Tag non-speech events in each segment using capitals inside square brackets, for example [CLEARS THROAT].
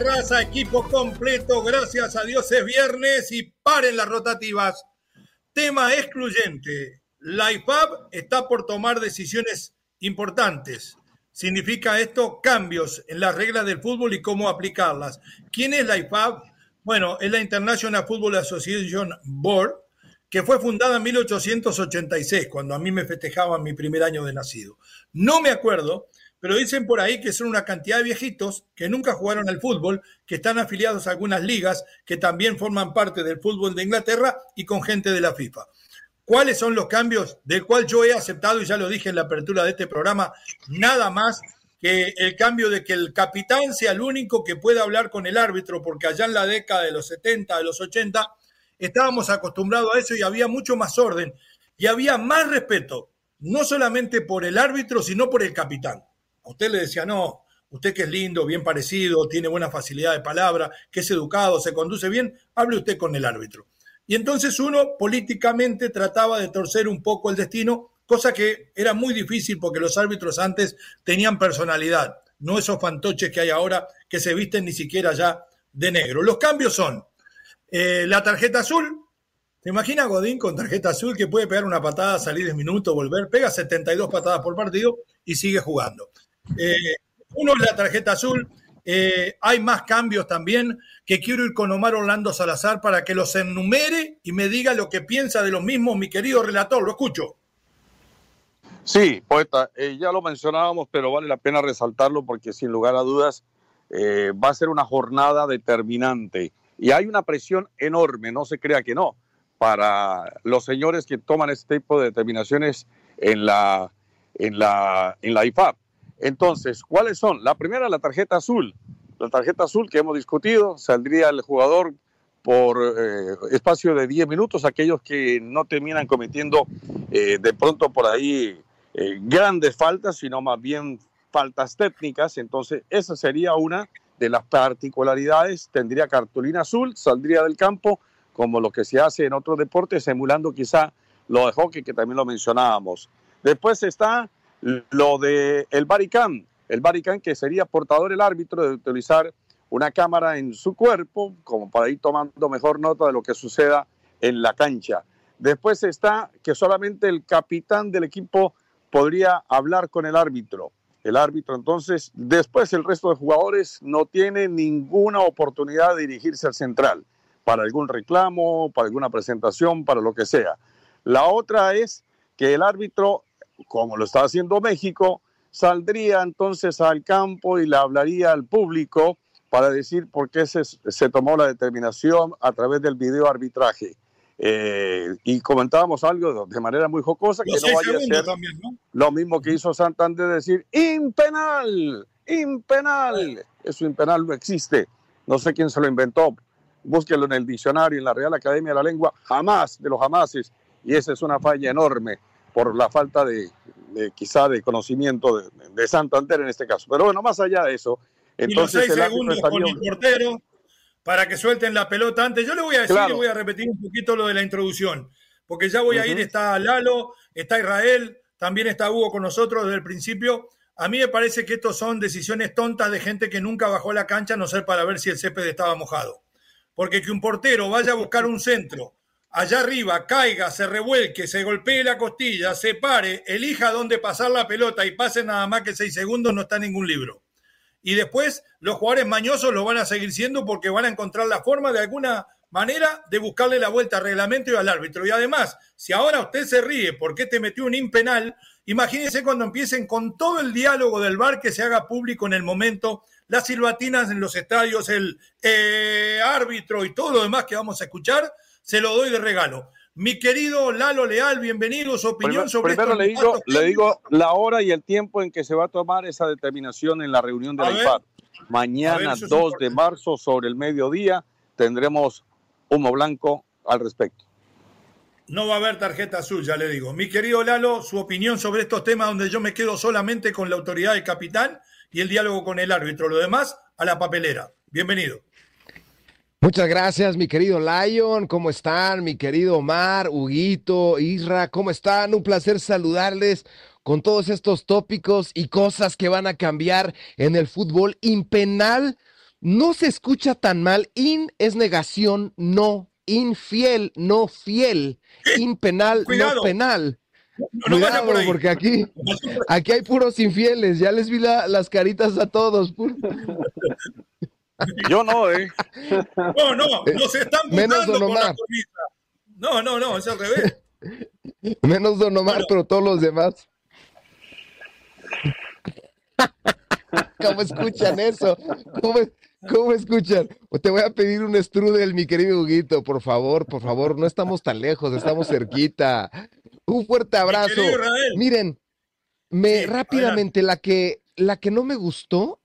Raza, equipo completo, gracias a Dios es viernes y paren las rotativas. Tema excluyente. La IFAB está por tomar decisiones importantes. Significa esto cambios en las reglas del fútbol y cómo aplicarlas. ¿Quién es la IFAB? Bueno, es la International Football Association Board, que fue fundada en 1886, cuando a mí me festejaban mi primer año de nacido. No me acuerdo pero dicen por ahí que son una cantidad de viejitos que nunca jugaron al fútbol, que están afiliados a algunas ligas, que también forman parte del fútbol de Inglaterra y con gente de la FIFA. ¿Cuáles son los cambios del cual yo he aceptado, y ya lo dije en la apertura de este programa, nada más que el cambio de que el capitán sea el único que pueda hablar con el árbitro, porque allá en la década de los 70, de los 80, estábamos acostumbrados a eso y había mucho más orden y había más respeto, no solamente por el árbitro, sino por el capitán usted le decía, no, usted que es lindo, bien parecido, tiene buena facilidad de palabra, que es educado, se conduce bien, hable usted con el árbitro. Y entonces uno políticamente trataba de torcer un poco el destino, cosa que era muy difícil porque los árbitros antes tenían personalidad, no esos fantoches que hay ahora que se visten ni siquiera ya de negro. Los cambios son eh, la tarjeta azul. ¿Se imagina Godín con tarjeta azul que puede pegar una patada, salir de minuto, volver? Pega 72 patadas por partido y sigue jugando. Eh, uno es la tarjeta azul. Eh, hay más cambios también que quiero ir con Omar Orlando Salazar para que los enumere y me diga lo que piensa de los mismos, mi querido relator. Lo escucho. Sí, poeta, eh, ya lo mencionábamos, pero vale la pena resaltarlo porque sin lugar a dudas va a ser una jornada determinante y hay una presión enorme, no se crea que no, para los señores que toman este tipo de determinaciones en la, en la, en la IFAP. Entonces, ¿cuáles son? La primera, la tarjeta azul. La tarjeta azul que hemos discutido, saldría el jugador por eh, espacio de 10 minutos, aquellos que no terminan cometiendo eh, de pronto por ahí eh, grandes faltas, sino más bien faltas técnicas. Entonces, esa sería una de las particularidades. Tendría cartulina azul, saldría del campo, como lo que se hace en otros deportes, emulando quizá lo de hockey, que también lo mencionábamos. Después está lo de el Baricam, el Baricam que sería portador el árbitro de utilizar una cámara en su cuerpo como para ir tomando mejor nota de lo que suceda en la cancha. Después está que solamente el capitán del equipo podría hablar con el árbitro. El árbitro entonces, después el resto de jugadores no tiene ninguna oportunidad de dirigirse al central para algún reclamo, para alguna presentación, para lo que sea. La otra es que el árbitro como lo está haciendo México, saldría entonces al campo y le hablaría al público para decir por qué se, tomó la determinación a través del video arbitraje. Eh, y comentábamos algo de manera muy jocosa que no vaya a ser lo mismo que hizo Santander decir impenal, impenal. Eso impenal no existe. No sé quién se lo inventó. Búsquelo en el diccionario, en la Real Academia de la Lengua, jamás de los jamases. Y esa es una falla enorme por la falta de, quizá de conocimiento de, Santander en este caso. Pero bueno, más allá de eso, entonces y los seis segundos con el portero para que suelten la pelota antes. Yo le voy a decir y voy a repetir un poquito lo de la introducción, porque ya voy a ir, está Lalo, está Israel, también está Hugo con nosotros desde el principio. A mí me parece que estos son decisiones tontas de gente que nunca bajó a la cancha, no ser para ver si el césped estaba mojado. Porque que un portero vaya a buscar un centro allá arriba caiga, se revuelque, se golpee la costilla, se pare, elija dónde pasar la pelota y pase nada más que seis segundos, no está en ningún libro. Y después los jugadores mañosos lo van a seguir siendo porque van a encontrar la forma de alguna manera de buscarle la vuelta al reglamento y al árbitro. Y además, si ahora usted se ríe porque te metió un impenal, imagínense cuando empiecen con todo el diálogo del bar que se haga público en el momento, las silbatinas en los estadios, el eh, árbitro y todo lo demás que vamos a escuchar, se lo doy de regalo. Mi querido Lalo Leal, bienvenido. Su opinión sobre Primero le digo, le digo la hora y el tiempo en que se va a tomar esa determinación en la reunión de la IFAD. Mañana, 2 de marzo, sobre el mediodía, tendremos humo blanco al respecto. No va a haber tarjeta azul, ya le digo. Mi querido Lalo, su opinión sobre estos temas donde yo me quedo solamente con la autoridad del capitán y el diálogo con el árbitro. Lo demás, a la papelera. Bienvenido. Muchas gracias, mi querido Lion. ¿Cómo están? Mi querido Omar, Huguito, Isra, ¿cómo están? Un placer saludarles con todos estos tópicos y cosas que van a cambiar en el fútbol impenal no se escucha tan mal. In es negación, no. Infiel, no fiel. Impenal, no penal. Cuidado, porque aquí, aquí hay puros infieles. Ya les vi las caritas a todos. [LAUGHS] [LAUGHS] Yo no, ¿eh? No, no, no se están Menos Don Omar. No, no, no, es al revés. Menos Don Omar, pero todos los demás. [LAUGHS] ¿Cómo escuchan eso? ¿Cómo, ¿Cómo escuchan? Te voy a pedir un strudel, mi querido Huguito, por favor, por favor, no estamos tan lejos, estamos cerquita. Un fuerte abrazo. Miren, me rápidamente la que la que no me gustó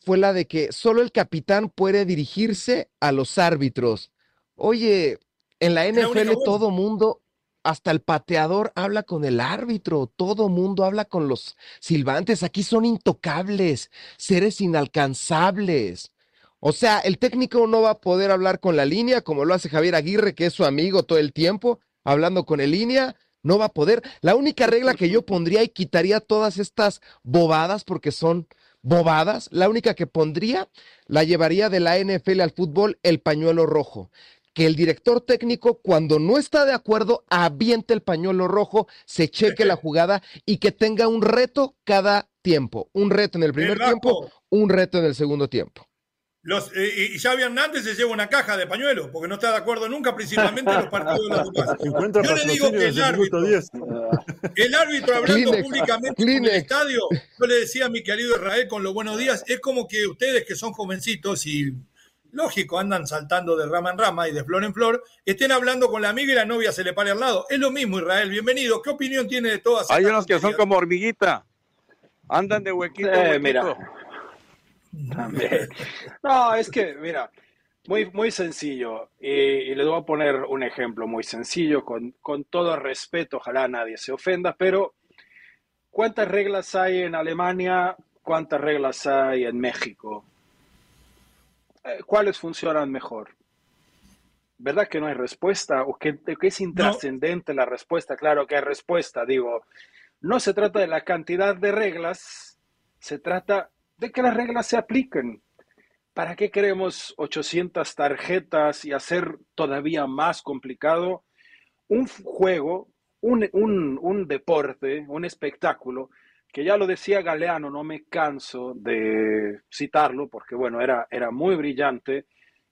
fue la de que solo el capitán puede dirigirse a los árbitros. Oye, en la NFL todo mundo hasta el pateador habla con el árbitro, todo mundo habla con los silbantes, aquí son intocables, seres inalcanzables. O sea, el técnico no va a poder hablar con la línea como lo hace Javier Aguirre, que es su amigo todo el tiempo, hablando con el línea. No va a poder. La única regla que yo pondría y quitaría todas estas bobadas, porque son bobadas, la única que pondría la llevaría de la NFL al fútbol el pañuelo rojo. Que el director técnico, cuando no está de acuerdo, aviente el pañuelo rojo, se cheque la [LAUGHS] jugada y que tenga un reto cada tiempo. Un reto en el primer tiempo, un reto en el segundo tiempo. Los, eh, y Xavi Hernández se lleva una caja de pañuelo, porque no está de acuerdo nunca, principalmente en los partidos de la Copa. [LAUGHS] Yo le digo que el árbitro, el árbitro hablando públicamente en el estadio, yo le decía a mi querido Israel con los buenos días, es como que ustedes que son jovencitos y lógico, andan saltando de rama en rama y de flor en flor, estén hablando con la amiga y la novia se le pare al lado. Es lo mismo, Israel, bienvenido. ¿Qué opinión tiene de todas? Hay unos que son como hormiguita, andan de huequito. Eh, mira también. No, es que, mira, muy, muy sencillo. Y, les voy a poner un ejemplo muy sencillo, con, con todo respeto, ojalá nadie se ofenda, pero ¿cuántas reglas hay en Alemania? ¿Cuántas reglas hay en México? Eh, ¿Cuáles funcionan mejor? ¿Verdad que no hay respuesta? ¿O que, que es intrascendente la respuesta? Claro que hay respuesta, digo. No se trata de la cantidad de reglas, se trata de que las reglas se apliquen. ¿Para qué queremos 800 tarjetas y hacer todavía más complicado un juego, un, un, deporte, un espectáculo, que ya lo decía Galeano, no me canso de citarlo porque, bueno, era, era muy brillante.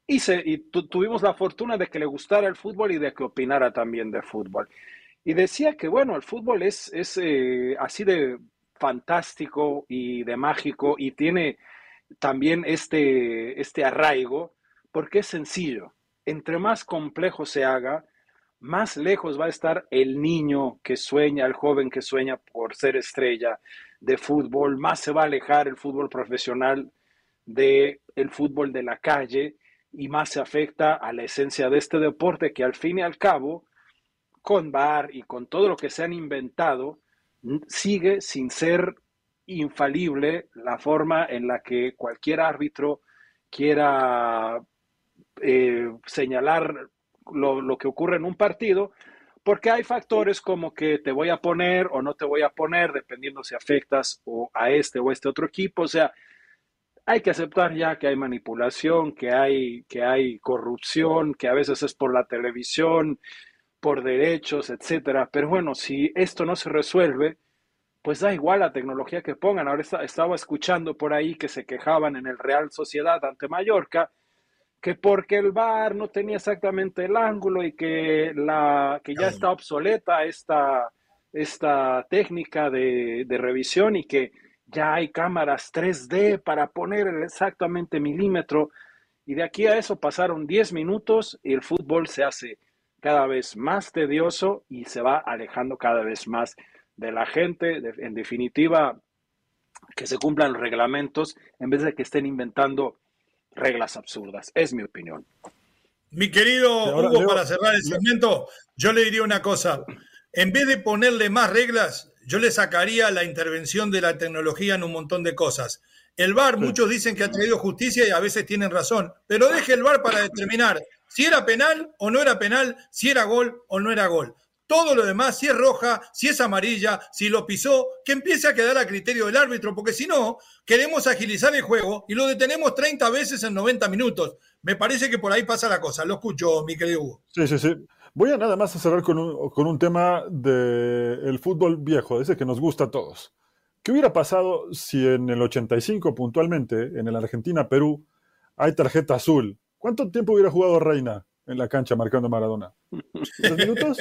Y, y tuvimos la fortuna de que le gustara el fútbol y de que opinara también de fútbol. Y decía que, bueno, el fútbol es, es eh, así de fantástico y de mágico y tiene también este, este arraigo porque es sencillo. Entre más complejo se haga, más lejos va a estar el niño que sueña, el joven que sueña por ser estrella de fútbol, más se va a alejar el fútbol profesional del el fútbol de la calle y más se afecta a la esencia de este deporte que al fin y al cabo, con VAR y con todo lo que se han inventado, sigue sin ser infalible la forma en la que cualquier árbitro quiera eh, señalar lo, que ocurre en un partido, porque hay factores como que te voy a poner o no te voy a poner, dependiendo si afectas o a este o este otro equipo. O sea, hay que aceptar ya que hay manipulación, que hay, que hay corrupción, que a veces es por la televisión, por derechos, etcétera. Pero bueno, si esto no se resuelve, pues da igual la tecnología que pongan. Ahora estaba escuchando por ahí que se quejaban en el Real Sociedad ante Mallorca que porque el VAR no tenía exactamente el ángulo y que, la, que ya está obsoleta esta, esta técnica de, de revisión y que ya hay cámaras 3D para poner exactamente milímetro. Y de aquí a eso pasaron 10 minutos y el fútbol se hace cada vez más tedioso y se va alejando cada vez más de la gente. en definitiva, que se cumplan los reglamentos en vez de que estén inventando reglas absurdas. Es mi opinión. Mi querido Hugo, para cerrar el segmento, yo le diría una cosa. En vez de ponerle más reglas, yo le sacaría la intervención de la tecnología en un montón de cosas. El VAR, muchos dicen que ha traído justicia y a veces tienen razón, pero deje el VAR para determinar si era penal o no era penal, si era gol o no era gol. Todo lo demás, si es roja, si es amarilla, si lo pisó, que empiece a quedar a criterio del árbitro, porque si no, queremos agilizar el juego y lo detenemos 30 veces en 90 minutos. Me parece que por ahí pasa la cosa. Lo escucho, mi querido Hugo. Sí, sí, sí. Voy a nada más a cerrar con un, con un tema del fútbol viejo, ese que nos gusta a todos. ¿Qué hubiera pasado si en el 85 puntualmente, en el Argentina-Perú, hay tarjeta azul? ¿Cuánto tiempo hubiera jugado Reina? en la cancha marcando Maradona. ¿Tres minutos?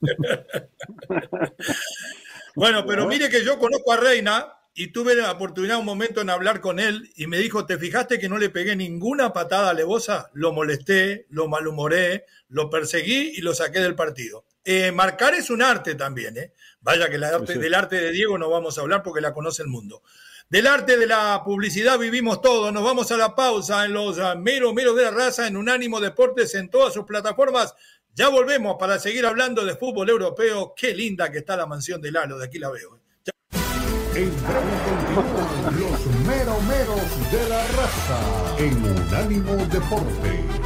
[LAUGHS] bueno, pero mire que yo conozco a Reina y tuve la oportunidad un momento en hablar con él y me dijo, ¿te fijaste que no le pegué ninguna patada a Levosa? Lo molesté, lo malhumoré, lo perseguí y lo saqué del partido. Eh, marcar es un arte también, ¿eh? Vaya que la del arte de Diego no vamos a hablar porque la conoce el mundo. Del arte de la publicidad vivimos todos. Nos vamos a la pausa en los ah, mero mero de la raza en Unánimo Deportes en todas sus plataformas. Ya volvemos para seguir hablando de fútbol europeo. Qué linda que está la mansión de Lalo, de aquí la veo. En breve los mero meros de la raza en Unánimo Deportes.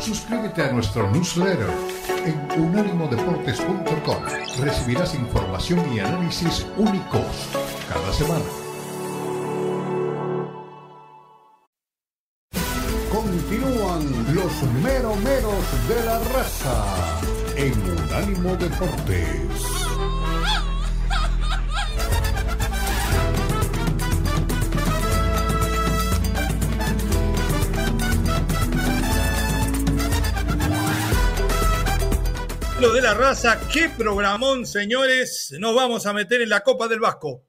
Suscríbete a nuestro newsletter en unánimodeportes.com. Recibirás información y análisis únicos cada semana. Continúan los meromeros de la raza en Unánimo Deportes. De la raza, qué programón, señores. Nos vamos a meter en la Copa del Vasco.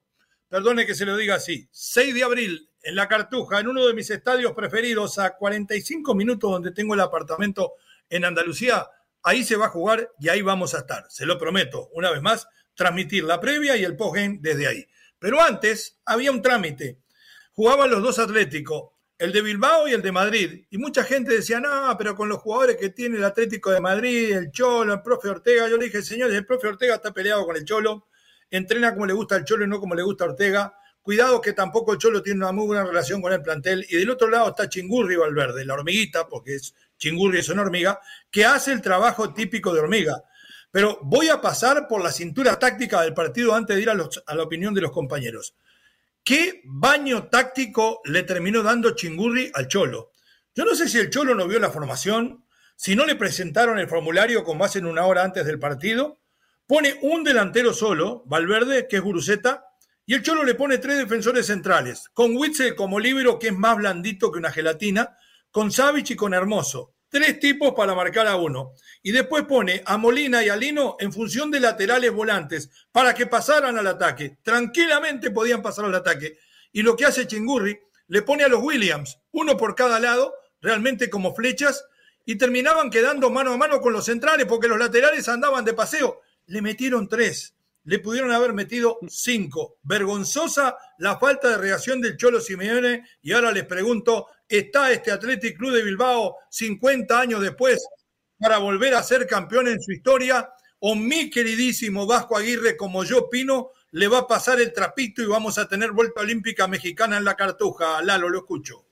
Perdone que se lo diga así. 6 de abril, en la Cartuja, en uno de mis estadios preferidos, a 45 minutos donde tengo el apartamento en Andalucía. Ahí se va a jugar y ahí vamos a estar. Se lo prometo, una vez más, transmitir la previa y el postgame desde ahí. Pero antes había un trámite. Jugaban los dos Atléticos el de Bilbao y el de Madrid. Y mucha gente decía, no, pero con los jugadores que tiene el Atlético de Madrid, el Cholo, el profe Ortega. Yo le dije, señores, el profe Ortega está peleado con el Cholo, entrena como le gusta al Cholo y no como le gusta a Ortega. Cuidado que tampoco el Cholo tiene una muy buena relación con el plantel. Y del otro lado está Chingurri Valverde, la hormiguita, porque es Chingurri es una hormiga, que hace el trabajo típico de hormiga. Pero voy a pasar por la cintura táctica del partido antes de ir a, a la opinión de los compañeros. ¿Qué baño táctico le terminó dando Chingurri al Cholo? Yo no sé si el Cholo no vio la formación, si no le presentaron el formulario como hacen una hora antes del partido. Pone un delantero solo, Valverde, que es Guruceta, y el Cholo le pone tres defensores centrales, con Witzel como libro, que es más blandito que una gelatina, con Savich y con Hermoso. Tres tipos para marcar a uno y después pone a Molina y a Lino en función de laterales volantes para que pasaran al ataque. Tranquilamente podían pasar al ataque. Y lo que hace Chingurri, le pone a los Williams, uno por cada lado, realmente como flechas, y terminaban quedando mano a mano con los centrales porque los laterales andaban de paseo. Le metieron tres, le pudieron haber metido cinco. Vergonzosa la falta de reacción del Cholo Simeone. Y ahora les pregunto, ¿está este Athletic Club de Bilbao 50 años después para volver a ser campeón en su historia, o mi queridísimo Vasco Aguirre, como yo opino, le va a pasar el trapito y vamos a tener vuelta olímpica mexicana en la cartuja. Lalo, lo escucho.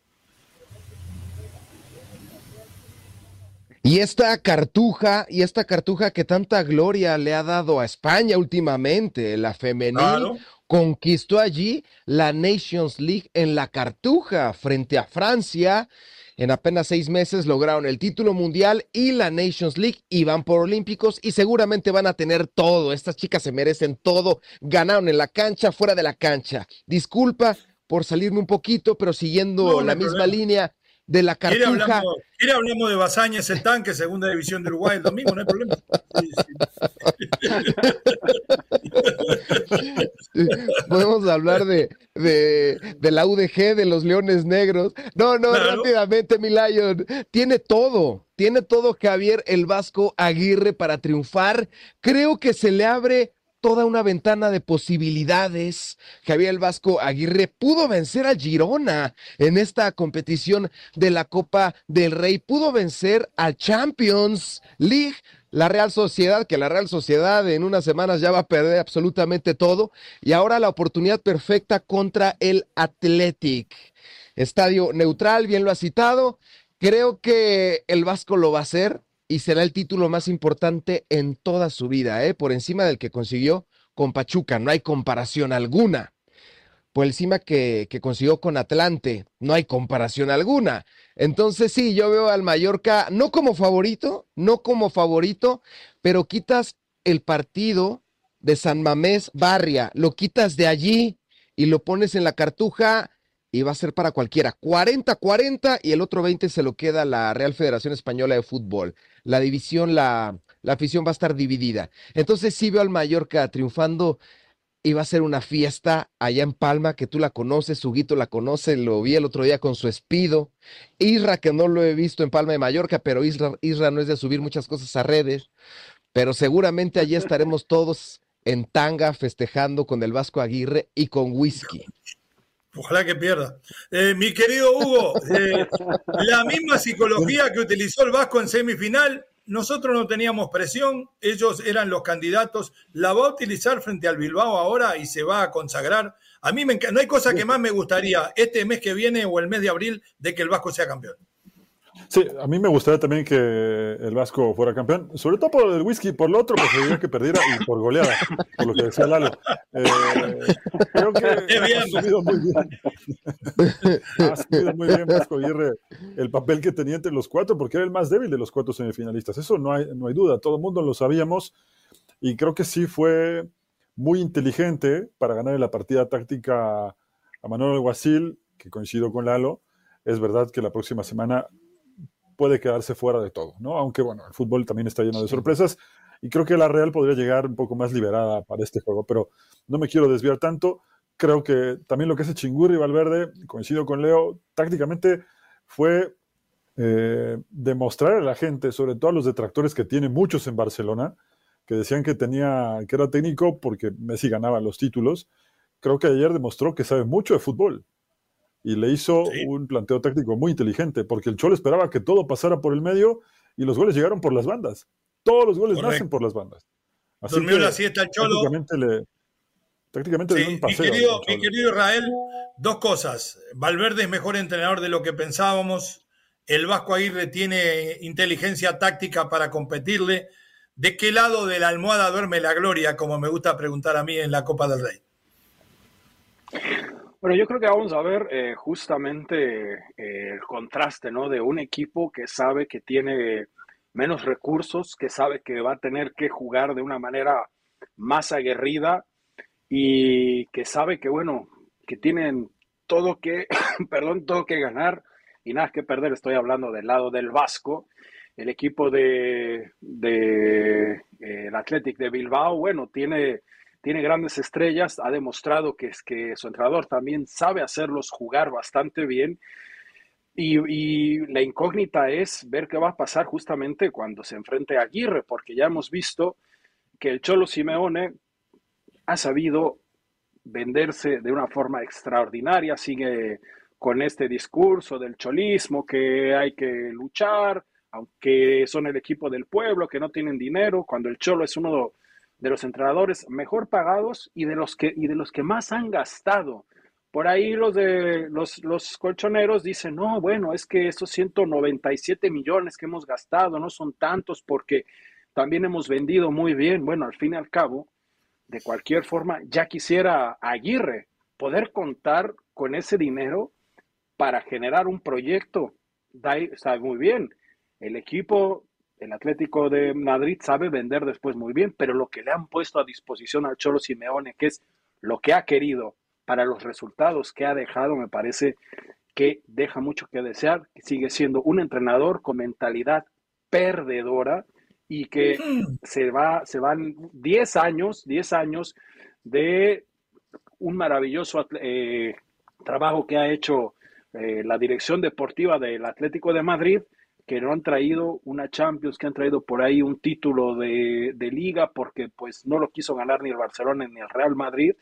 Y esta cartuja, y esta cartuja que tanta gloria le ha dado a España últimamente, la femenil, conquistó allí la Nations League en la Cartuja frente a Francia. En apenas seis meses lograron el título mundial y la Nations League y van por Olímpicos y seguramente van a tener todo. Estas chicas se merecen todo. Ganaron en la cancha, fuera de la cancha. Disculpa por salirme un poquito, pero siguiendo No, no la misma problema. línea de la ¿Quiere Cartuja. hablamos, quiere hablamos de Bazañez, el tanque, segunda división de Uruguay el domingo? No hay problema. Sí, sí. [LAUGHS] Podemos hablar de, de, de la UDG, de los Leones Negros. No, no, Claro. rápidamente, mi Lion. Tiene todo, tiene todo Javier el Vasco Aguirre para triunfar. Creo que se le abre toda una ventana de posibilidades. Javier el Vasco Aguirre pudo vencer al Girona en esta competición de la Copa del Rey, pudo vencer al Champions League. La Real Sociedad, que la Real Sociedad en unas semanas ya va a perder absolutamente todo. Y ahora la oportunidad perfecta contra el Athletic. Estadio neutral, bien lo ha citado. Creo que el Vasco lo va a hacer y será el título más importante en toda su vida, ¿eh? por encima del que consiguió con Pachuca. No hay comparación alguna. Por encima que, que consiguió con Atlante. No hay comparación alguna. Entonces sí, yo veo al Mallorca no como favorito, no como favorito, pero quitas el partido de San Mamés Barria, lo quitas de allí y lo pones en la cartuja y va a ser para cualquiera. 40-40 y el otro 20 se lo queda la Real Federación Española de Fútbol. La división, la, la afición va a estar dividida. Entonces sí veo al Mallorca triunfando y va a ser una fiesta allá en Palma, que tú la conoces, Huguito la conoce, lo vi el otro día con su espido. Isra, que no lo he visto en Palma de Mallorca, pero Isra, Isra no es de subir muchas cosas a redes, pero seguramente allí estaremos todos en tanga festejando con el Vasco Aguirre y con whisky. Ojalá que pierda. Eh, mi querido Hugo, eh, la misma psicología que utilizó el Vasco en semifinal, nosotros no teníamos presión, ellos eran los candidatos, la va a utilizar frente al Bilbao ahora y se va a consagrar. A mí me no hay cosa que más me gustaría este mes que viene o el mes de abril de que el Vasco sea campeón. Sí, a mí me gustaría también que el Vasco fuera campeón, sobre todo por el whisky, por lo otro preferiría que perdiera y por goleada, por lo que decía Lalo. Eh, creo que ha asumido muy bien. ha asumido muy bien Vasco Aguirre el papel que tenía entre los cuatro, porque era el más débil de los cuatro semifinalistas. Eso no hay, no hay duda, todo el mundo lo sabíamos y creo que sí fue muy inteligente para ganar en la partida táctica a Manuel Alguacil, que coincido con Lalo. Es verdad que la próxima semana puede quedarse fuera de todo, ¿no? Aunque bueno, el fútbol también está lleno de sorpresas y creo que la Real podría llegar un poco más liberada para este juego, pero no me quiero desviar tanto. Creo que también lo que hace Chingurri y Valverde, coincido con Leo, tácticamente fue eh, demostrar a la gente, sobre todo a los detractores que tiene muchos en Barcelona, que decían que tenía que era técnico porque Messi ganaba los títulos. Creo que ayer demostró que sabe mucho de fútbol y le hizo Sí. un planteo táctico muy inteligente, porque el Cholo esperaba que todo pasara por el medio y los goles llegaron por las bandas. Todos los goles Correcto. nacen por las bandas. Así Durmió que la siesta el Cholo. Tácticamente le, dio un mi, paseo. querido, al mi querido Israel, dos cosas. Valverde es mejor entrenador de lo que pensábamos. El Vasco Aguirre tiene inteligencia táctica para competirle. ¿De qué lado de la almohada duerme la gloria, como me gusta preguntar a mí en la Copa del Rey? Bueno, yo creo que vamos a ver eh, justamente eh, el contraste, ¿no? De un equipo que sabe que tiene menos recursos, que sabe que va a tener que jugar de una manera más aguerrida y que sabe que, bueno, que tienen todo que, [COUGHS] perdón, todo que ganar y nada que perder. Estoy hablando del lado del Vasco. El equipo de, de eh, el Athletic de Bilbao, bueno, tiene tiene grandes estrellas, ha demostrado que, es que su entrenador también sabe hacerlos jugar bastante bien. Y, la incógnita es ver qué va a pasar justamente cuando se enfrente a Aguirre, porque ya hemos visto que el Cholo Simeone ha sabido venderse de una forma extraordinaria, sigue con este discurso del cholismo, que hay que luchar, aunque son el equipo del pueblo, que no tienen dinero, cuando el Cholo es uno de los entrenadores mejor pagados y de los que, y de los que más han gastado. Por ahí los de los, los colchoneros dicen, no, bueno, es que esos 197 millones que hemos gastado no son tantos porque también hemos vendido muy bien. Bueno, al fin y al cabo, de cualquier forma, ya quisiera Aguirre poder contar con ese dinero para generar un proyecto. Está muy bien. El equipo, el Atlético de Madrid sabe vender después muy bien, pero lo que le han puesto a disposición al Cholo Simeone, que es lo que ha querido para los resultados que ha dejado, me parece que deja mucho que desear, que sigue siendo un entrenador con mentalidad perdedora y que se, va, se van 10 años, 10 años de un maravilloso eh, trabajo que ha hecho eh, la dirección deportiva del Atlético de Madrid, que no han traído una Champions, que han traído por ahí un título de, de liga, porque pues no lo quiso ganar ni el Barcelona ni el Real Madrid,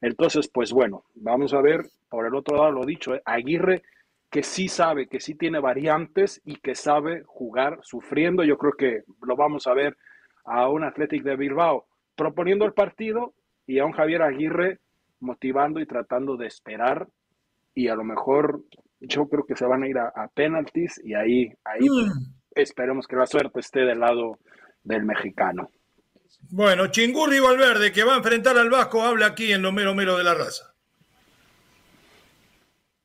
entonces, pues bueno, vamos a ver, por el otro lado lo dicho, ¿eh? Aguirre que sí sabe, que sí tiene variantes y que sabe jugar sufriendo. Yo creo que lo vamos a ver a un Athletic de Bilbao proponiendo el partido y a un Javier Aguirre motivando y tratando de esperar y a lo mejor yo creo que se van a ir a, penalties y ahí, ahí mm. esperemos que la suerte esté del lado del mexicano. Bueno, Chingurri Valverde, que va a enfrentar al Vasco, habla aquí en lo mero mero de la raza.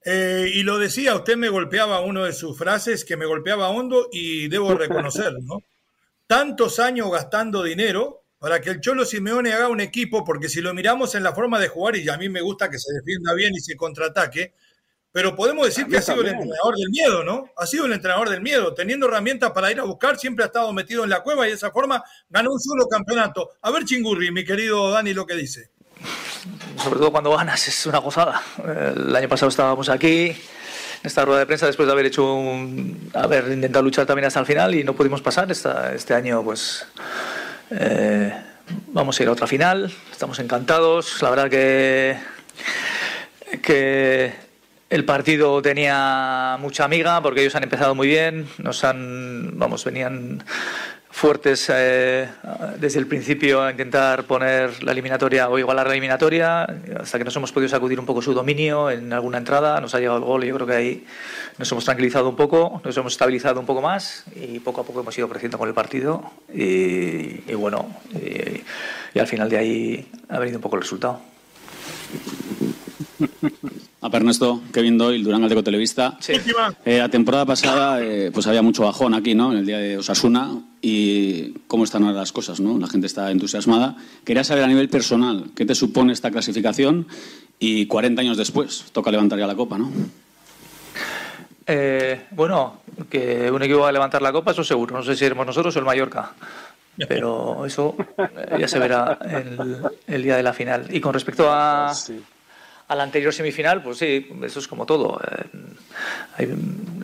Eh, y lo decía, usted me golpeaba uno de sus frases que me golpeaba hondo y debo reconocerlo, ¿no? Tantos años gastando dinero para que el Cholo Simeone haga un equipo, porque si lo miramos en la forma de jugar, y a mí me gusta que se defienda bien y se contraataque, pero podemos decir que ha sido el entrenador del miedo, ¿no? Ha sido el entrenador del miedo, teniendo herramientas para ir a buscar, siempre ha estado metido en la cueva y de esa forma ganó un solo campeonato. A ver, Chingurri, mi querido Dani, lo que dice. Sobre todo cuando ganas, es una gozada. El año pasado estábamos aquí, en esta rueda de prensa, después de haber hecho un, haber intentado luchar también hasta el final y no pudimos pasar. Esta, este año, pues. Eh, vamos a ir a otra final, estamos encantados. La verdad que. que el partido tenía mucha amiga porque ellos han empezado muy bien, nos han, vamos, venían fuertes eh, desde el principio a intentar poner la eliminatoria o igualar la eliminatoria, hasta que nos hemos podido sacudir un poco su dominio en alguna entrada, nos ha llegado el gol y yo creo que ahí nos hemos tranquilizado un poco, nos hemos estabilizado un poco más y poco a poco hemos ido creciendo con el partido y, bueno, y al final de ahí ha venido un poco el resultado. A Ernesto, Kevin Doyle, Durán Aldeco Televista. Eh, la temporada pasada eh, pues había mucho bajón aquí, ¿no? En el día de Osasuna. Y cómo están ahora las cosas, ¿no? La gente está entusiasmada. Quería saber a nivel personal, ¿qué te supone esta clasificación? Y 40 años después, toca levantar ya la copa, ¿no? Eh, bueno, que un equipo va a levantar la copa, eso seguro. No sé si seremos nosotros o el Mallorca. Pero eso ya se verá el, el día de la final. Y con respecto a, a la anterior semifinal, pues sí, eso es como todo. Eh,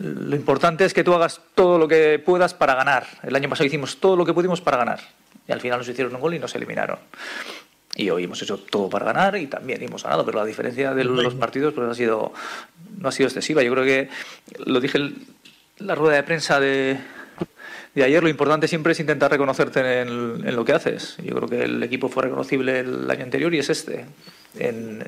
lo importante es que tú hagas todo lo que puedas para ganar. El año pasado hicimos todo lo que pudimos para ganar. Y al final nos hicieron un gol y nos eliminaron. Y hoy hemos hecho todo para ganar y también hemos ganado, pero la diferencia de los partidos pues, ha sido, no ha sido excesiva. Yo creo que lo dije en la rueda de prensa de, de ayer, lo importante siempre es intentar reconocerte en, lo que haces. Yo creo que el equipo fue reconocible el año anterior y es este, en,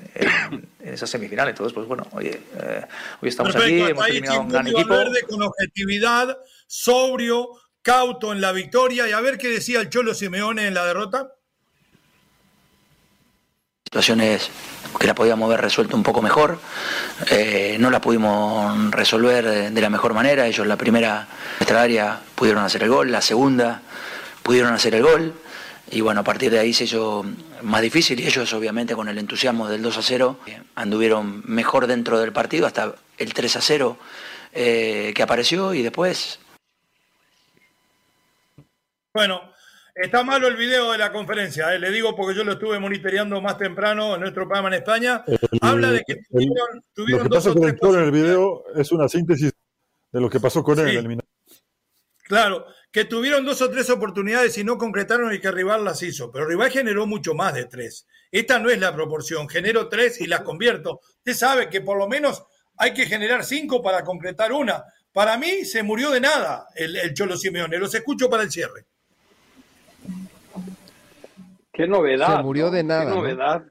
esa semifinal. Entonces, pues bueno, oye, eh, hoy estamos aquí, hemos terminado un gran equipo. Verde con objetividad, sobrio, cauto en la victoria. Y a ver qué decía el Cholo Simeone en la derrota. Situaciones que la podíamos haber resuelto un poco mejor. Eh, no la pudimos resolver de la mejor manera. Ellos la primera, nuestra área, pudieron hacer el gol, la segunda pudieron hacer el gol. Y bueno, a partir de ahí se hizo más difícil y ellos obviamente con el entusiasmo del 2 a 0 anduvieron mejor dentro del partido hasta el 3 a 0 eh, que apareció y después... Bueno, Está malo el video de la conferencia, eh. le digo porque yo lo estuve monitoreando más temprano en nuestro programa en España. Habla de que tuvieron, Lo que pasa con el en el video es una síntesis de lo que pasó con él en Claro, que tuvieron dos o tres oportunidades y no concretaron y que Rival las hizo, pero Rival generó mucho más de tres. Esta no es la proporción, genero tres y las convierto. Usted sabe que por lo menos hay que generar cinco para concretar una. Para mí se murió de nada el, el Cholo Simeone. Los escucho para el cierre. Qué novedad. Se murió de nada. Qué novedad.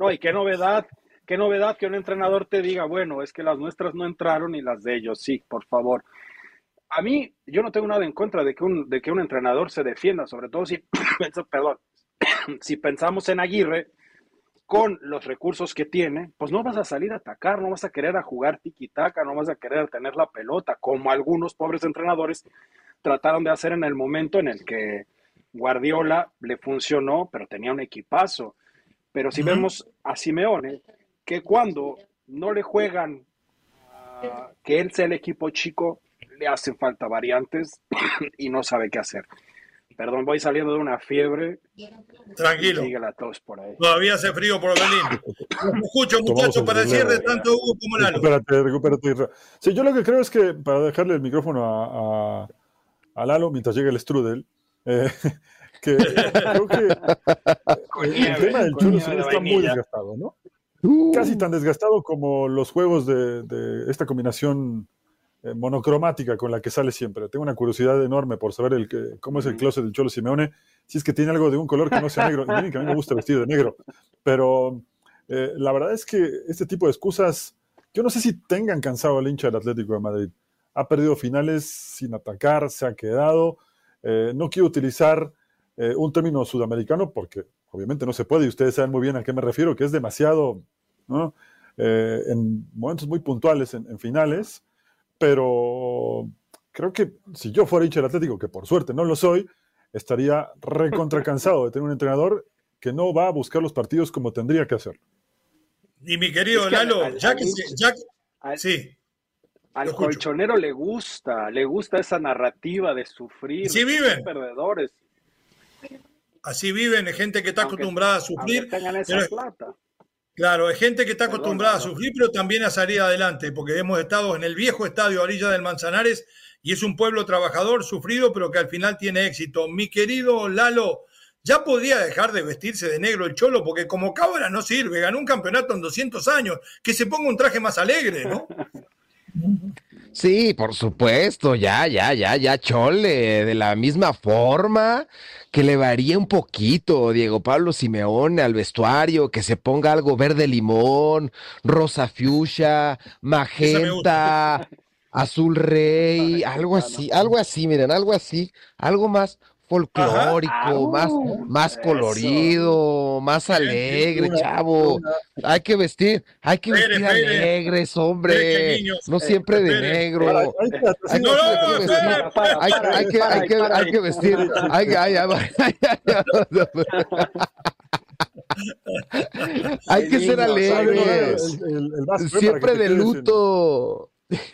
¿no? y qué novedad, qué novedad que un entrenador te diga, bueno, es que las nuestras no entraron y las de ellos sí, por favor. A mí, yo no tengo nada en contra de que un, de que un entrenador se defienda, sobre todo si, [COUGHS] perdón, [COUGHS] si pensamos en Aguirre, con los recursos que tiene, pues no vas a salir a atacar, no vas a querer a jugar tiki-taka, no vas a querer tener la pelota, como algunos pobres entrenadores trataron de hacer en el momento en el que Guardiola le funcionó, pero tenía un equipazo. Pero si vemos a Simeone, que cuando no le juegan que él sea el equipo chico, le hacen falta variantes [CLEARS THROAT] y no sabe qué hacer. Perdón, voy saliendo de una fiebre. Tranquilo. por ahí. Todavía hace frío por Berlín. escucho, muchachos, para decir de tanto Hugo como Lalo. Recupérate, recupérate. Sí, yo lo que creo es que, para dejarle el micrófono a, a, Lalo mientras llegue el strudel, eh, [LAUGHS] que creo que el tema del chulo está muy desgastado, ¿no? Casi tan desgastado como los juegos de, de esta combinación monocromática con la que sale siempre. Tengo una curiosidad enorme por saber el que, cómo es el closet del Cholo Simeone, si es que tiene algo de un color que no sea negro. Y miren que a mí me gusta vestir de negro, pero eh, la verdad es que este tipo de excusas, yo no sé si tengan cansado al hincha del Atlético de Madrid. Ha perdido finales sin atacar, se ha quedado. Eh, no quiero utilizar un término sudamericano porque obviamente no se puede y ustedes saben muy bien a qué me refiero, que es demasiado, en momentos muy puntuales, en finales, pero creo que si yo fuera hincha del Atlético, que por suerte no lo soy, estaría recontra cansado de tener un entrenador que no va a buscar los partidos como tendría que hacerlo. Y mi querido Lalo, ya que, sí. Al colchonero le gusta, le gusta esa narrativa de sufrir. Sí viven. Perdedores. Así viven, gente que está acostumbrada a sufrir. plata. Claro, hay gente que está acostumbrada a sufrir, pero también a salir adelante, porque hemos estado en el viejo estadio Orilla del Manzanares y es un pueblo trabajador, sufrido, pero que al final tiene éxito. Mi querido Lalo, ya podría dejar de vestirse de negro el cholo, porque como cabra no sirve, ganó un campeonato en 200 años, que se ponga un traje más alegre, ¿no? [LAUGHS] Sí, por supuesto, ya, ya, ya, ya, chole, de la misma forma que le varía un poquito Diego Pablo Simeone al vestuario, que se ponga algo verde limón, rosa fuchsia, magenta, azul rey, [LAUGHS] algo así, algo así, miren, algo así, algo más folclórico, más, más colorido, más alegre, chavo. Hay que vestir, hay que vestir alegres, hombre. No siempre de negro. Hay que, hay que, hay que vestir. Hay que ser alegres. Siempre de luto.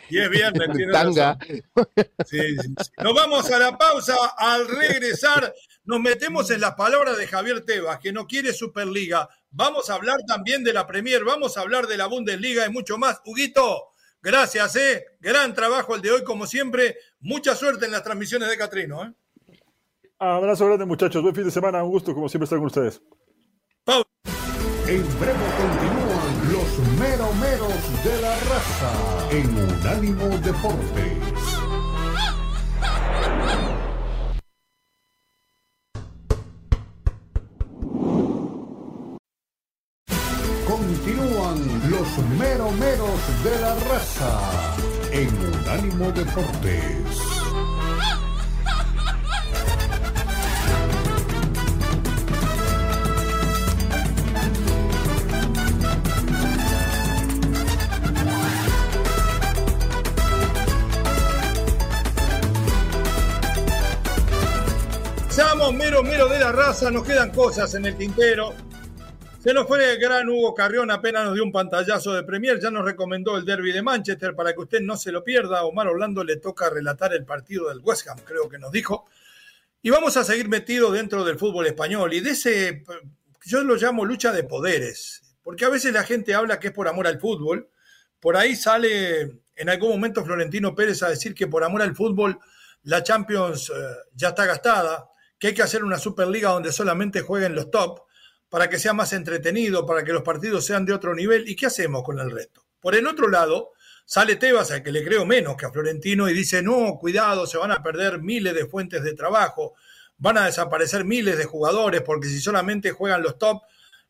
Y es viernes, [LAUGHS] tiene Tanga. [LAUGHS] Nos vamos a la pausa. Al regresar, nos metemos en las palabras de Javier Tebas, que no quiere Superliga. Vamos a hablar también de la Premier, vamos a hablar de la Bundesliga y mucho más. Huguito, gracias, ¿eh? Gran trabajo el de hoy, como siempre. Mucha suerte en las transmisiones de Catrino, ¿eh? Abrazo grande, muchachos. Buen fin de semana. Un gusto, como siempre, estar con ustedes. Pausa. En breve continúan los meromeros de la raza en Unánimo Deportes. Continúan los meromeros de la raza en Unánimo Deportes. Mero, mero de la raza, nos quedan cosas en el tintero. Se nos fue el gran Hugo Carrión, apenas nos dio un pantallazo de Premier, ya nos recomendó el derby de Manchester para que usted no se lo pierda. Omar Orlando le toca relatar el partido del West Ham, creo que nos dijo. Y vamos a seguir metidos dentro del fútbol español y de ese, yo lo llamo lucha de poderes, porque a veces la gente habla que es por amor al fútbol. Por ahí sale en algún momento Florentino Pérez a decir que por amor al fútbol la Champions eh, ya está gastada, que hay que hacer una Superliga donde solamente jueguen los top para que sea más entretenido, para que los partidos sean de otro nivel. ¿Y qué hacemos con el resto? Por el otro lado, sale Tebas, al que le creo menos que a Florentino, y dice, no, cuidado, se van a perder miles de fuentes de trabajo, van a desaparecer miles de jugadores, porque si solamente juegan los top,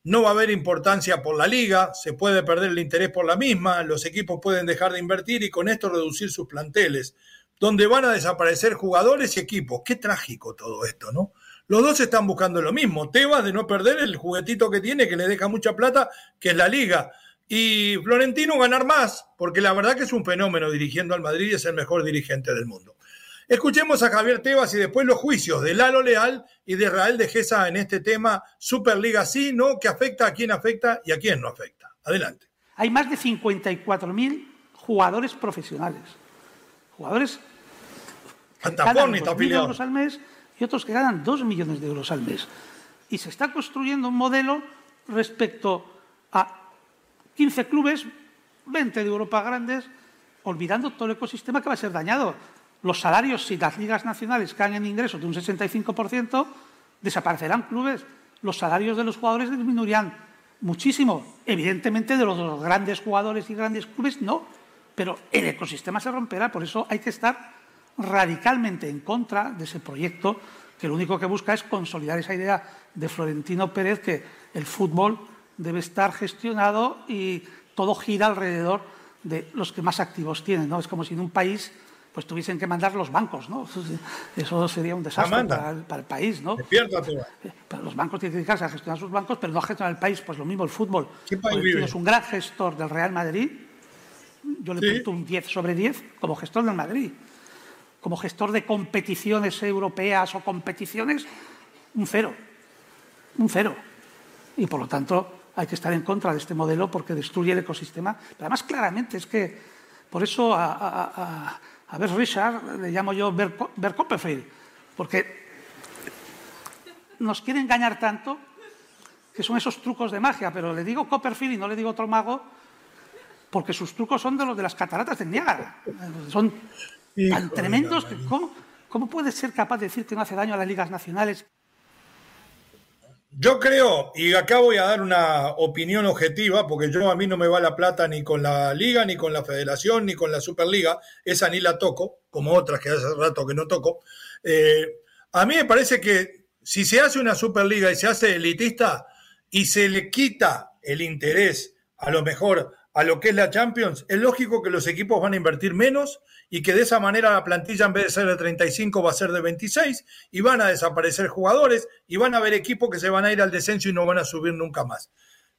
no va a haber importancia por la liga, se puede perder el interés por la misma, los equipos pueden dejar de invertir y con esto reducir sus planteles. Donde van a desaparecer jugadores y equipos. Qué trágico todo esto, ¿no? Los dos están buscando lo mismo. Tebas de no perder el juguetito que tiene, que le deja mucha plata, que es la liga. Y Florentino ganar más, porque la verdad que es un fenómeno dirigiendo al Madrid y es el mejor dirigente del mundo. Escuchemos a Javier Tebas y después los juicios de Lalo Leal y de Israel de Gesa en este tema Superliga sí, no, que afecta a quién afecta y a quién no afecta. Adelante. Hay más de 54.000 jugadores profesionales. Jugadores que ganan 2 de euros al mes y otros que ganan 2 millones de euros al mes. Y se está construyendo un modelo respecto a 15 clubes, 20 de Europa grandes, olvidando todo el ecosistema que va a ser dañado. Los salarios, si las ligas nacionales caen en ingresos de un 65%, desaparecerán clubes. Los salarios de los jugadores disminuirán muchísimo. Evidentemente, de los grandes jugadores y grandes clubes, no. Pero el ecosistema se romperá. Por eso hay que estar radicalmente en contra de ese proyecto que lo único que busca es consolidar esa idea de Florentino Pérez que el fútbol debe estar gestionado y todo gira alrededor de los que más activos tienen. ¿no? Es como si en un país pues tuviesen que mandar los bancos, ¿no? [LAUGHS] Eso sería un desastre para el, país, ¿no? los bancos tienen que dedicarse a gestionar sus bancos, pero no a gestionar el país. Pues lo mismo el fútbol. ¿Qué es un gran gestor del Real Madrid. Yo le pongo un 10 sobre 10 como gestor del Madrid. Como gestor de competiciones europeas o competiciones, un cero. Un cero. Y por lo tanto, hay que estar en contra de este modelo porque destruye el ecosistema. Pero además, claramente, es que por eso a, a, ver Richard le llamo yo Ver, Copperfield, porque nos quiere engañar tanto que son esos trucos de magia, pero le digo Copperfield y no le digo otro mago porque sus trucos son de los de las cataratas de Niágara. Son tan tremendos que ¿cómo, ¿cómo puede ser capaz de decir que no hace daño a las ligas nacionales? Yo creo, y acá voy a dar una opinión objetiva, porque yo a mí no me va la plata ni con la liga, ni con la federación, ni con la Superliga, esa ni la toco, como otras que hace rato que no toco. Eh, a mí me parece que si se hace una Superliga y se hace elitista y se le quita el interés a lo mejor a lo que es la Champions, es lógico que los equipos van a invertir menos y que de esa manera la plantilla en vez de ser de 35 va a ser de 26 y van a desaparecer jugadores y van a haber equipos que se van a ir al descenso y no van a subir nunca más.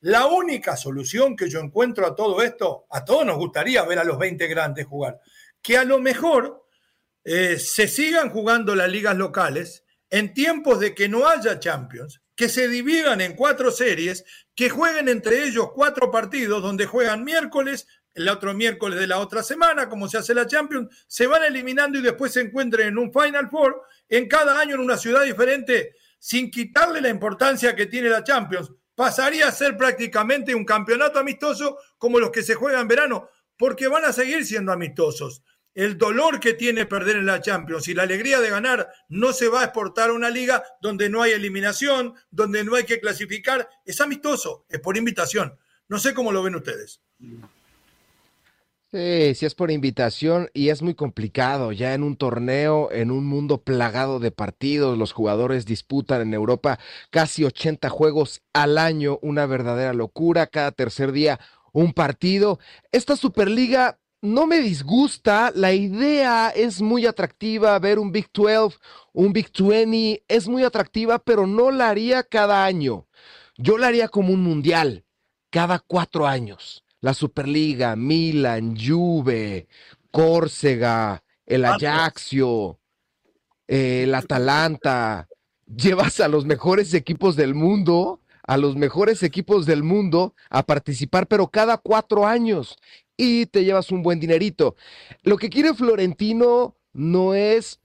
La única solución que yo encuentro a todo esto, a todos nos gustaría ver a los 20 grandes jugar, que a lo mejor eh, se sigan jugando las ligas locales en tiempos de que no haya Champions, que se dividan en cuatro series, que jueguen entre ellos cuatro partidos donde juegan miércoles, el otro miércoles de la otra semana, como se hace la Champions, se van eliminando y después se encuentren en un Final Four en cada año en una ciudad diferente, sin quitarle la importancia que tiene la Champions. Pasaría a ser prácticamente un campeonato amistoso como los que se juegan en verano, porque van a seguir siendo amistosos. El dolor que tiene perder en la Champions y la alegría de ganar no se va a exportar a una liga donde no hay eliminación, donde no hay que clasificar. Es amistoso, es por invitación. No sé cómo lo ven ustedes. Sí, sí es por invitación y es muy complicado. Ya en un torneo, en un mundo plagado de partidos, los jugadores disputan en Europa casi 80 juegos al año, una verdadera locura. Cada tercer día un partido. Esta Superliga no me disgusta, la idea es muy atractiva, ver un Big 12, un Big 20, es muy atractiva, pero no la haría cada año. Yo la haría como un mundial, cada cuatro años la Superliga, Milan, Juve, Córcega, el Ajaxio, el Atalanta. Llevas a los mejores equipos del mundo, a los mejores equipos del mundo a participar, pero cada cuatro años y te llevas un buen dinerito. Lo que quiere Florentino no es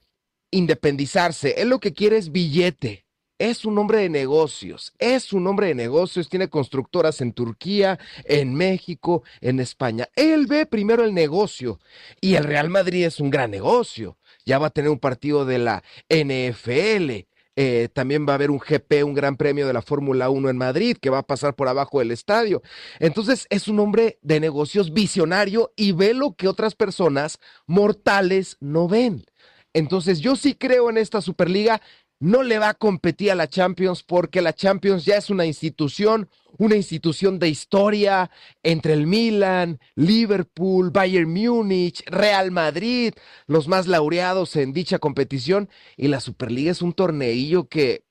independizarse, él lo que quiere es billete es un hombre de negocios, es un hombre de negocios, tiene constructoras en Turquía, en México, en España. Él ve primero el negocio y el Real Madrid es un gran negocio. Ya va a tener un partido de la NFL. Eh, también va a haber un GP, un gran premio de la Fórmula 1 en Madrid, que va a pasar por abajo del estadio. Entonces es un hombre de negocios visionario y ve lo que otras personas mortales no ven. Entonces yo sí creo en esta Superliga no le va a competir a la Champions porque la Champions ya es una institución, una institución de historia entre el Milan, Liverpool, Bayern Múnich, Real Madrid, los más laureados en dicha competición y la Superliga es un torneillo que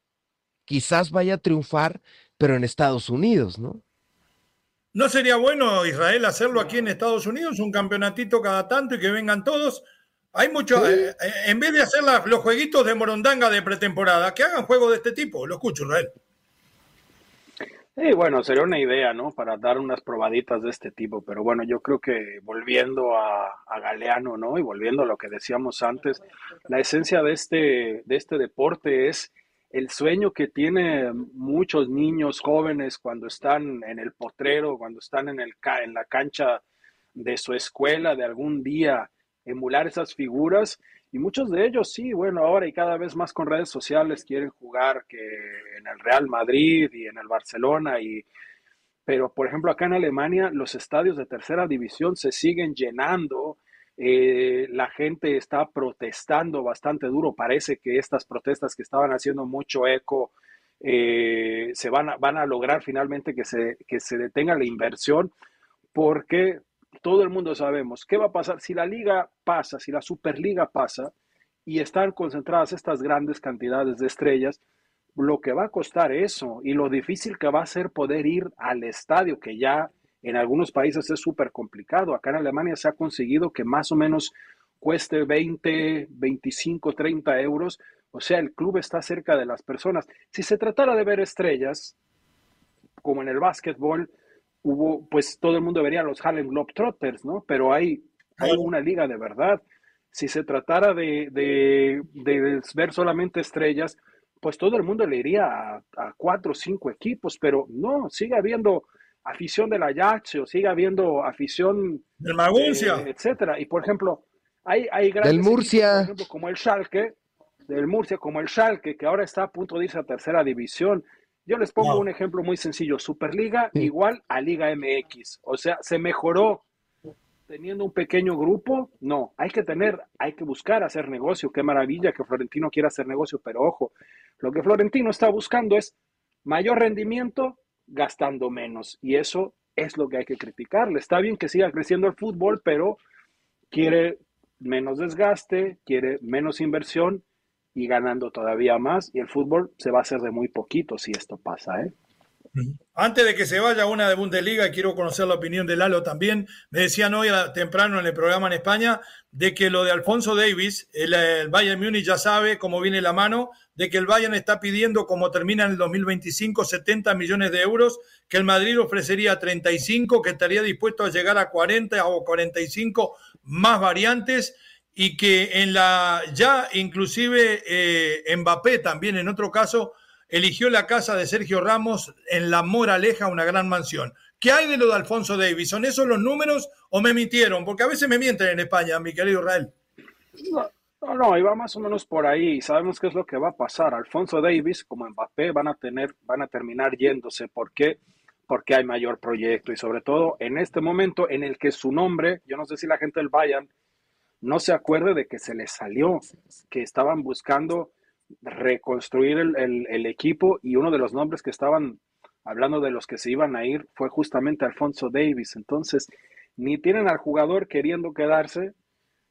quizás vaya a triunfar, pero en Estados Unidos, ¿no? ¿No sería bueno, Israel, hacerlo aquí en Estados Unidos, un campeonatito cada tanto y que vengan todos? Hay mucho, eh, eh, en vez de hacer los jueguitos de Morondanga de pretemporada, que hagan juegos de este tipo. Lo escucho, Israel. Sí, bueno, sería una idea, ¿no? Para dar unas probaditas de este tipo, pero bueno, yo creo que volviendo a, a, Galeano, ¿no? Y volviendo a lo que decíamos antes, la esencia de este, de este deporte es el sueño que tienen muchos niños jóvenes cuando están en el potrero, cuando están en, el, en la cancha de su escuela, de algún día emular esas figuras. Y muchos de ellos sí, bueno, ahora y cada vez más con redes sociales quieren jugar que en el Real Madrid y en el Barcelona. Y, pero, por ejemplo, acá en Alemania los estadios de tercera división se siguen llenando eh, la gente está protestando bastante duro. Parece que estas protestas que estaban haciendo mucho eco eh, se van a, van a lograr finalmente que se, que se detenga la inversión porque todo el mundo sabemos qué va a pasar si la liga pasa, si la Superliga pasa y están concentradas estas grandes cantidades de estrellas, lo que va a costar eso y lo difícil que va a ser poder ir al estadio que ya en algunos países es súper complicado. Acá en Alemania se ha conseguido que más o menos cueste 20, 25, 30 euros. O sea, el club está cerca de las personas. Si se tratara de ver estrellas, como en el básquetbol, hubo, pues todo el mundo vería los Harlem Globetrotters, ¿no? Pero hay, hay una liga de verdad. Si se tratara de, de, de ver solamente estrellas, pues todo el mundo le iría a, a cuatro o cinco equipos, pero no, sigue habiendo afición de la o sigue habiendo afición del Maguncia, eh, etcétera. Y por ejemplo, hay, hay grandes del Murcia, ejemplo, como el Schalke, del Murcia, como el Schalke, que ahora está a punto de irse a tercera división. Yo les pongo un ejemplo muy sencillo. Superliga igual a Liga MX. O sea, se mejoró teniendo un pequeño grupo. No, hay que tener, hay que buscar hacer negocio. Qué maravilla que Florentino quiera hacer negocio, pero ojo, lo que Florentino está buscando es mayor rendimiento gastando menos. Y eso es lo que hay que criticarle. Está bien que siga creciendo el fútbol, pero quiere menos desgaste, quiere menos inversión y ganando todavía más. Y el fútbol se va a hacer de muy poquito si esto pasa, ¿eh? Antes de que se vaya una de Bundesliga, quiero conocer la opinión de Lalo también. Me decían hoy temprano en el programa en España de que lo de Alfonso Davis, el, el Bayern Múnich ya sabe cómo viene la mano, de que el Bayern está pidiendo, como termina en el 2025, 70 millones de euros, que el Madrid ofrecería 35, que estaría dispuesto a llegar a 40 o 45 más variantes y que en la ya inclusive eh, Mbappé también en otro caso eligió la casa de Sergio Ramos en La Moraleja, una gran mansión. ¿Qué hay de lo de Alfonso Davis? ¿Son esos los números o me mintieron? Porque a veces me mienten en España, mi querido Israel. No, no, iba más o menos por ahí. Sabemos qué es lo que va a pasar. Alfonso Davis, como Mbappé, van a tener, van a terminar yéndose. ¿Por qué? Porque hay mayor proyecto y sobre todo en este momento en el que su nombre, yo no sé si la gente del Bayern no se acuerde de que se les salió, que estaban buscando reconstruir el, equipo y uno de los nombres que estaban hablando de los que se iban a ir fue justamente Alfonso Davis. Entonces, ni tienen al jugador queriendo quedarse,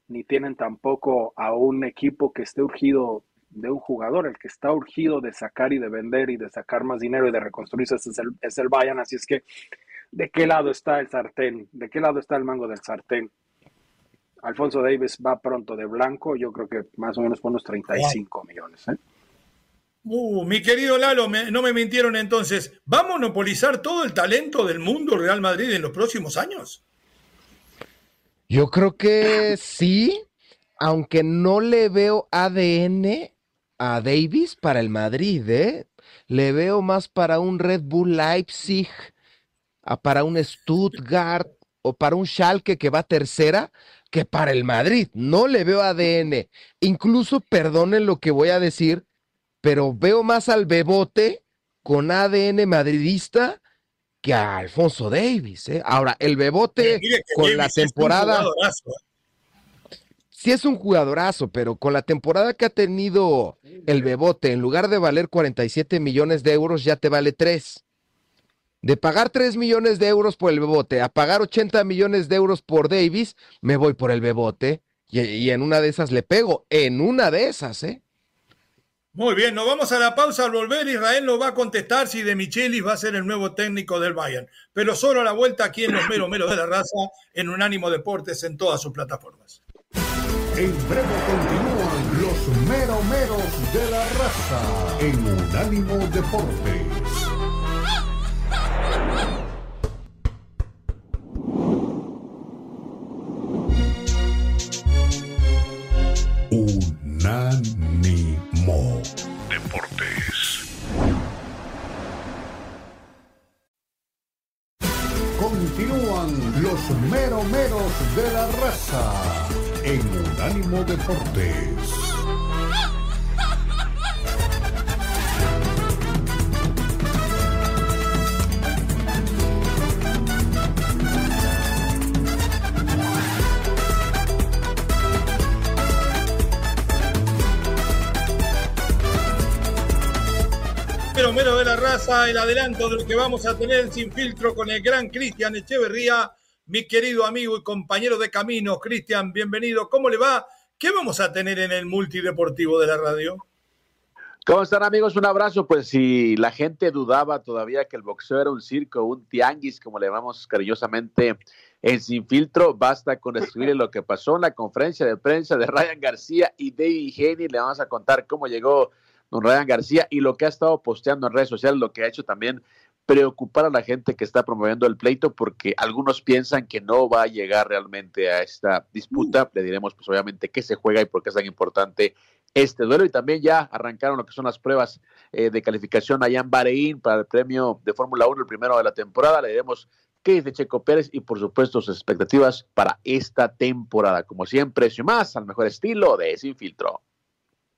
ni tienen tampoco a un equipo que esté urgido de un jugador. El que está urgido de sacar y de vender y de sacar más dinero y de reconstruirse es el, es el Bayern. Así es que, ¿de qué lado está el sartén? ¿De qué lado está el mango del sartén? Alfonso Davis va pronto de blanco, yo creo que más o menos por unos 35 millones. ¿eh? Uh, mi querido Lalo, no me mintieron entonces. ¿Va a monopolizar todo el talento del mundo Real Madrid en los próximos años? Yo creo que sí, aunque no le veo ADN a Davis para el Madrid, ¿eh? Le veo más para un Red Bull Leipzig, para un Stuttgart o para un Schalke que va tercera, que para el Madrid. No le veo ADN. Incluso, perdonen lo que voy a decir, pero veo más al Bebote con ADN madridista que a Alfonso Davis. ¿eh? Ahora, el Bebote con la temporada... sí es un jugadorazo, pero con la temporada que ha tenido el Bebote, en lugar de valer 47 millones de euros, ya te vale 3. De pagar 3 millones de euros por el Bebote a pagar 80 millones de euros por Davis, me voy por el Bebote y, y en una de esas le pego. En una de esas, ¿eh? Muy bien, nos vamos a la pausa. Al volver, Israel nos va a contestar si De Michelis va a ser el nuevo técnico del Bayern. Pero solo a la vuelta aquí en los mero meros de la raza, en Unánimo Deportes, en todas sus plataformas. En breve continúan los mero meros de la raza en Unánimo Deportes. Unánimo Deportes. Romero de la Raza, el adelanto de lo que vamos a tener sin filtro con el gran Cristian Echeverría, mi querido amigo y compañero de camino. Cristian, bienvenido. ¿Cómo le va? ¿Qué vamos a tener en el multideportivo de la radio? ¿Cómo están amigos? Un abrazo. Pues si la gente dudaba todavía que el boxeo era un circo, un tianguis, como le llamamos cariñosamente en Sin Filtro, basta con escribir lo que pasó en la conferencia de prensa de Ryan García y David Haney. Le vamos a contar cómo llegó don Ryan García, y lo que ha estado posteando en redes sociales, lo que ha hecho también preocupar a la gente que está promoviendo el pleito, porque algunos piensan que no va a llegar realmente a esta disputa. Le diremos, pues obviamente, qué se juega y por qué es tan importante este duelo. Y también ya arrancaron lo que son las pruebas eh, de calificación allá en Bahrein para el premio de Fórmula 1, el primero de la temporada. Le diremos qué dice Checo Pérez y, por supuesto, sus expectativas para esta temporada. Como siempre, y más, al mejor estilo de Sin Filtro.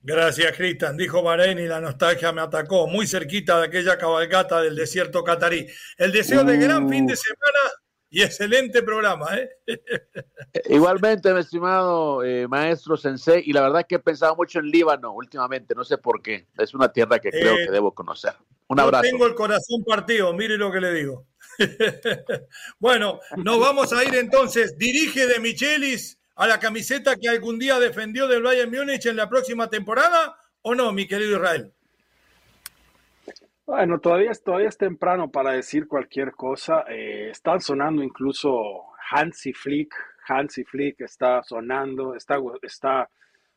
Gracias, Cristian. Dijo Bahrein y la nostalgia me atacó, muy cerquita de aquella cabalgata del desierto catarí. El deseo de gran fin de uh. semana y excelente programa. ¿eh? [LAUGHS] Igualmente, mi estimado eh, maestro Sensei, y la verdad que he pensado mucho en Líbano últimamente, no sé por qué. Es una tierra que creo eh, que debo conocer. Un abrazo. tengo el corazón partido, mire lo que le digo. [LAUGHS] bueno, nos vamos a ir entonces. Dirige de Michelis a la camiseta que algún día defendió del Bayern Múnich en la próxima temporada o no, mi querido Israel? Bueno, todavía, todavía es temprano para decir cualquier cosa. Eh, están sonando incluso Hansi Flick. Hansi Flick está sonando, está, está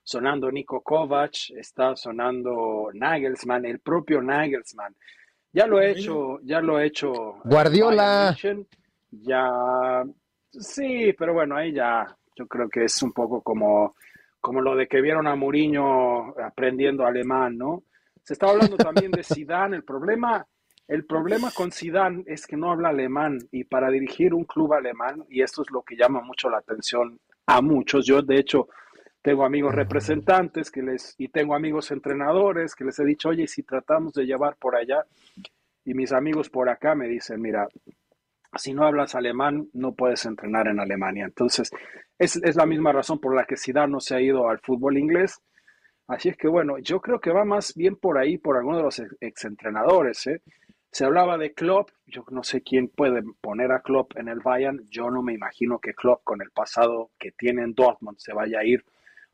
sonando Nico Kovac, está sonando Nagelsmann, el propio Nagelsmann. Ya lo he hecho, ya lo he hecho. Guardiola. Ya, sí, pero bueno, ahí ya yo creo que es un poco como, como lo de que vieron a Mourinho aprendiendo alemán, ¿no? Se estaba hablando también de Zidane. El problema, el problema con Zidane es que no habla alemán y para dirigir un club alemán, y esto es lo que llama mucho la atención a muchos, yo de hecho tengo amigos representantes que les, y tengo amigos entrenadores que les he dicho, oye, si tratamos de llevar por allá, y mis amigos por acá me dicen, mira, si no hablas alemán, no puedes entrenar en Alemania. Entonces, es, la misma razón por la que Zidane no se ha ido al fútbol inglés. Así es que bueno, yo creo que va más bien por ahí, por alguno de los exentrenadores. ¿eh? Se hablaba de Klopp, yo no sé quién puede poner a Klopp en el Bayern, yo no me imagino que Klopp con el pasado que tiene en Dortmund se vaya a ir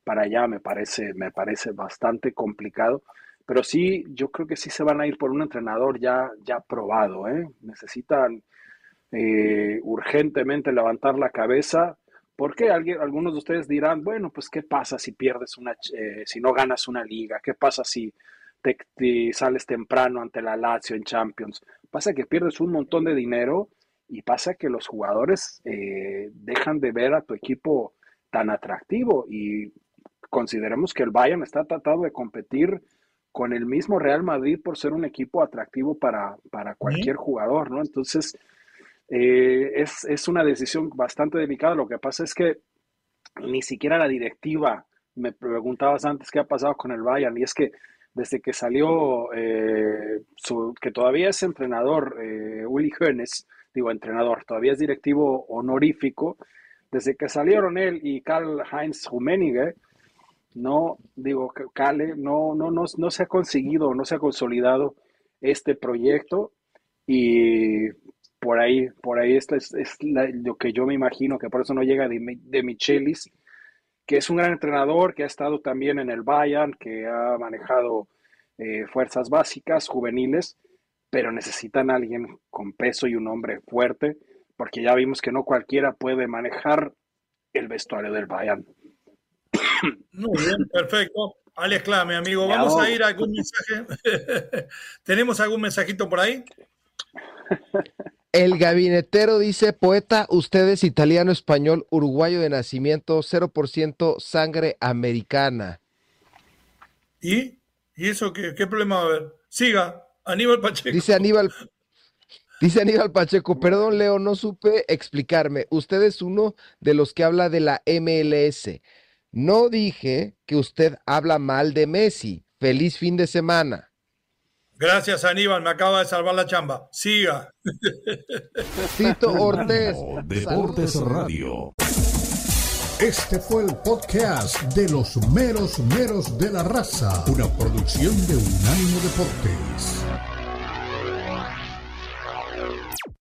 para allá, me parece, me parece bastante complicado. Pero sí, yo creo que sí se van a ir por un entrenador ya, ya probado. ¿eh? Necesitan eh, urgentemente levantar la cabeza. Porque algunos de ustedes dirán, bueno, pues qué pasa si pierdes una, eh, si no ganas una liga, qué pasa si te, sales temprano ante la Lazio en Champions. Pasa que pierdes un montón de dinero y pasa que los jugadores eh, dejan de ver a tu equipo tan atractivo y consideremos que el Bayern está tratando de competir con el mismo Real Madrid por ser un equipo atractivo para, para cualquier jugador, ¿no? Entonces, eh, es, es, una decisión bastante delicada. Lo que pasa es que ni siquiera la directiva, me preguntabas antes qué ha pasado con el Bayern, y es que desde que salió, eh, su, que todavía es entrenador, eh, Uli Hoeneß, digo entrenador, todavía es directivo honorífico, desde que salieron él y Karl Heinz Rummenigge, no, digo, Kale, no, no, no, no se ha conseguido, no se ha consolidado este proyecto y por ahí, por ahí esto es, lo que yo me imagino, que por eso no llega de, de Michelis, que es un gran entrenador, que ha estado también en el Bayern, que ha manejado eh, fuerzas básicas, juveniles, pero necesitan a alguien con peso y un hombre fuerte, porque ya vimos que no cualquiera puede manejar el vestuario del Bayern. Muy bien, perfecto. Alex Clame, amigo, vamos a ir a algún mensaje. [LAUGHS] ¿Tenemos algún mensajito por ahí? [LAUGHS] El gabinetero dice, poeta, usted es italiano, español, uruguayo de nacimiento, 0% sangre americana. ¿Y? ¿Y eso qué, qué problema va a haber? Siga, Aníbal Pacheco. Dice Aníbal, dice Aníbal Pacheco, perdón Leo, no supe explicarme. Usted es uno de los que habla de la MLS. No dije que usted habla mal de Messi. Feliz fin de semana. Gracias, Aníbal, me acaba de salvar la chamba. Siga. [LAUGHS] Tito Ortiz. Deportes Radio. Este fue el podcast de los meros meros de la raza, una producción de Unánimo Deportes.